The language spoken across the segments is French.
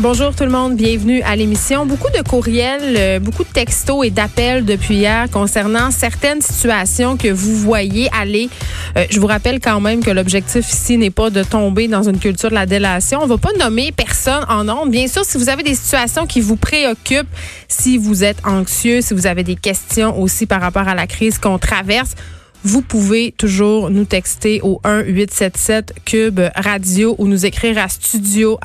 Bonjour tout le monde, bienvenue à l'émission. Beaucoup de courriels, euh, beaucoup de textos et d'appels depuis hier concernant certaines situations que vous voyez aller. Euh, je vous rappelle quand même que l'objectif ici n'est pas de tomber dans une culture de la délation. On va pas nommer personne en nombre. Bien sûr, si vous avez des situations qui vous préoccupent, si vous êtes anxieux, si vous avez des questions aussi par rapport à la crise qu'on traverse, vous pouvez toujours nous texter au 1-877 Cube Radio ou nous écrire à studio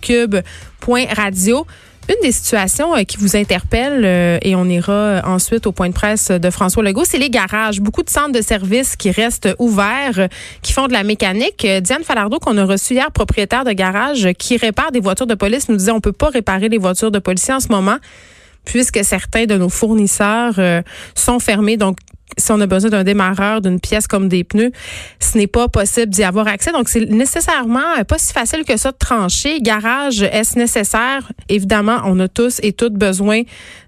cube.radio. Une des situations euh, qui vous interpelle, euh, et on ira euh, ensuite au point de presse de François Legault, c'est les garages. Beaucoup de centres de services qui restent ouverts, qui font de la mécanique. Diane Falardeau, qu'on a reçu hier, propriétaire de garage, qui répare des voitures de police, nous disait on peut pas réparer les voitures de policiers en ce moment puisque certains de nos fournisseurs sont fermés. Donc, si on a besoin d'un démarreur, d'une pièce comme des pneus, ce n'est pas possible d'y avoir accès. Donc, c'est nécessairement pas si facile que ça de trancher. Garage, est-ce nécessaire? Évidemment, on a tous et toutes besoin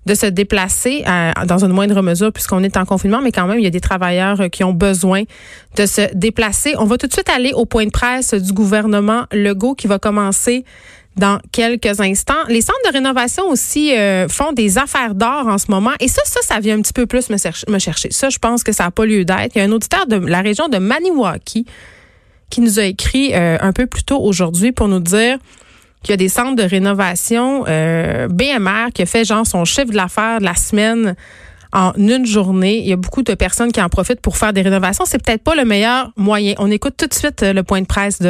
de se déplacer euh, dans une moindre mesure puisqu'on est en confinement, mais quand même, il y a des travailleurs qui ont besoin de se déplacer. On va tout de suite aller au point de presse du gouvernement Legault qui va commencer dans quelques instants. Les centres de rénovation aussi euh, font des affaires d'or en ce moment. Et ça, ça, ça vient un petit peu plus me, chercher. Ça, je pense que ça n'a pas lieu d'être. Il y a un auditeur de la région de Maniwaki qui nous a écrit euh, un peu plus tôt aujourd'hui pour nous dire qu'il y a des centres de rénovation euh, BMR qui a fait genre son chiffre de l'affaire de la semaine en une journée. Il y a beaucoup de personnes qui en profitent pour faire des rénovations. C'est peut-être pas le meilleur moyen. On écoute tout de suite le point de presse de